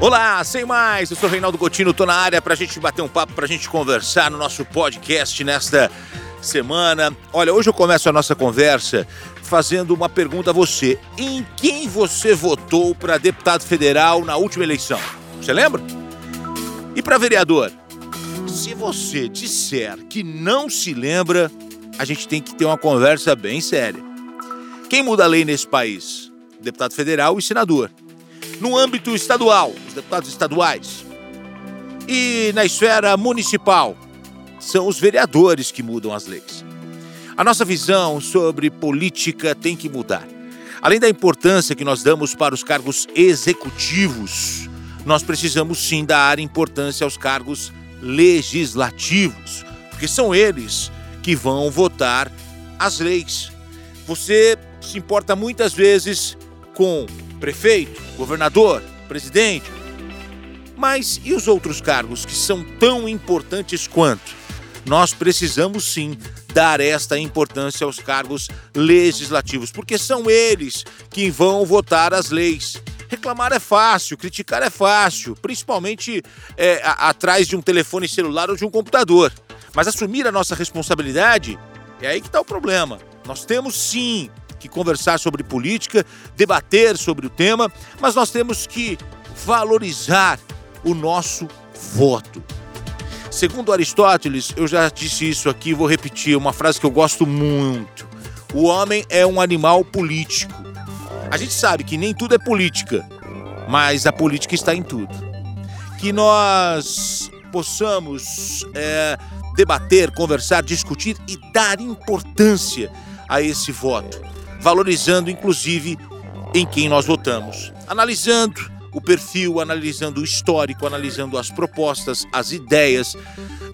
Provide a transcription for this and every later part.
Olá, sem mais, eu sou Reinaldo Gotino, tô na área pra gente bater um papo, pra gente conversar no nosso podcast nesta semana. Olha, hoje eu começo a nossa conversa fazendo uma pergunta a você. Em quem você votou para deputado federal na última eleição? Você lembra? E para vereador? Se você disser que não se lembra, a gente tem que ter uma conversa bem séria. Quem muda a lei nesse país? Deputado federal e senador no âmbito estadual, os deputados estaduais. E na esfera municipal, são os vereadores que mudam as leis. A nossa visão sobre política tem que mudar. Além da importância que nós damos para os cargos executivos, nós precisamos sim dar importância aos cargos legislativos, porque são eles que vão votar as leis. Você se importa muitas vezes com prefeito, governador, presidente. Mas e os outros cargos que são tão importantes quanto? Nós precisamos sim dar esta importância aos cargos legislativos, porque são eles que vão votar as leis. Reclamar é fácil, criticar é fácil, principalmente é, a, atrás de um telefone celular ou de um computador. Mas assumir a nossa responsabilidade é aí que está o problema. Nós temos sim que conversar sobre política, debater sobre o tema, mas nós temos que valorizar o nosso voto. Segundo Aristóteles, eu já disse isso aqui, vou repetir, uma frase que eu gosto muito. O homem é um animal político. A gente sabe que nem tudo é política, mas a política está em tudo. Que nós possamos é, debater, conversar, discutir e dar importância a esse voto valorizando inclusive em quem nós votamos, analisando o perfil, analisando o histórico, analisando as propostas, as ideias,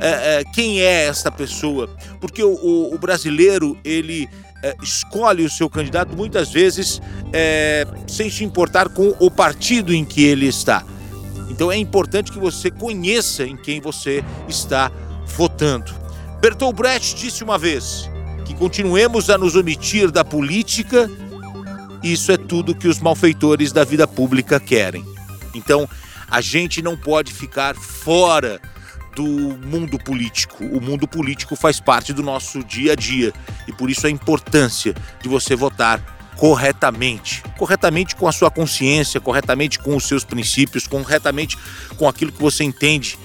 é, é, quem é esta pessoa, porque o, o, o brasileiro ele é, escolhe o seu candidato muitas vezes é, sem se importar com o partido em que ele está. Então é importante que você conheça em quem você está votando. Bertolt Brecht disse uma vez: que continuemos a nos omitir da política, isso é tudo que os malfeitores da vida pública querem. Então, a gente não pode ficar fora do mundo político. O mundo político faz parte do nosso dia a dia e por isso a importância de você votar corretamente, corretamente com a sua consciência, corretamente com os seus princípios, corretamente com aquilo que você entende,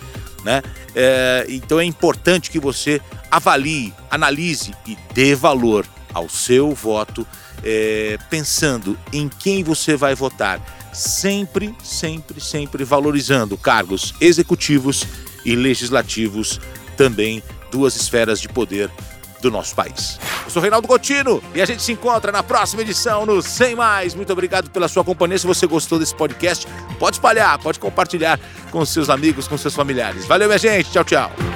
né? É, então é importante que você avalie, analise e dê valor ao seu voto, é, pensando em quem você vai votar. Sempre, sempre, sempre valorizando cargos executivos e legislativos, também duas esferas de poder do nosso país. Eu sou Reinaldo Gotino e a gente se encontra na próxima edição no Sem Mais. Muito obrigado pela sua companhia. Se você gostou desse podcast, pode espalhar, pode compartilhar com seus amigos, com seus familiares. Valeu, minha gente. Tchau, tchau.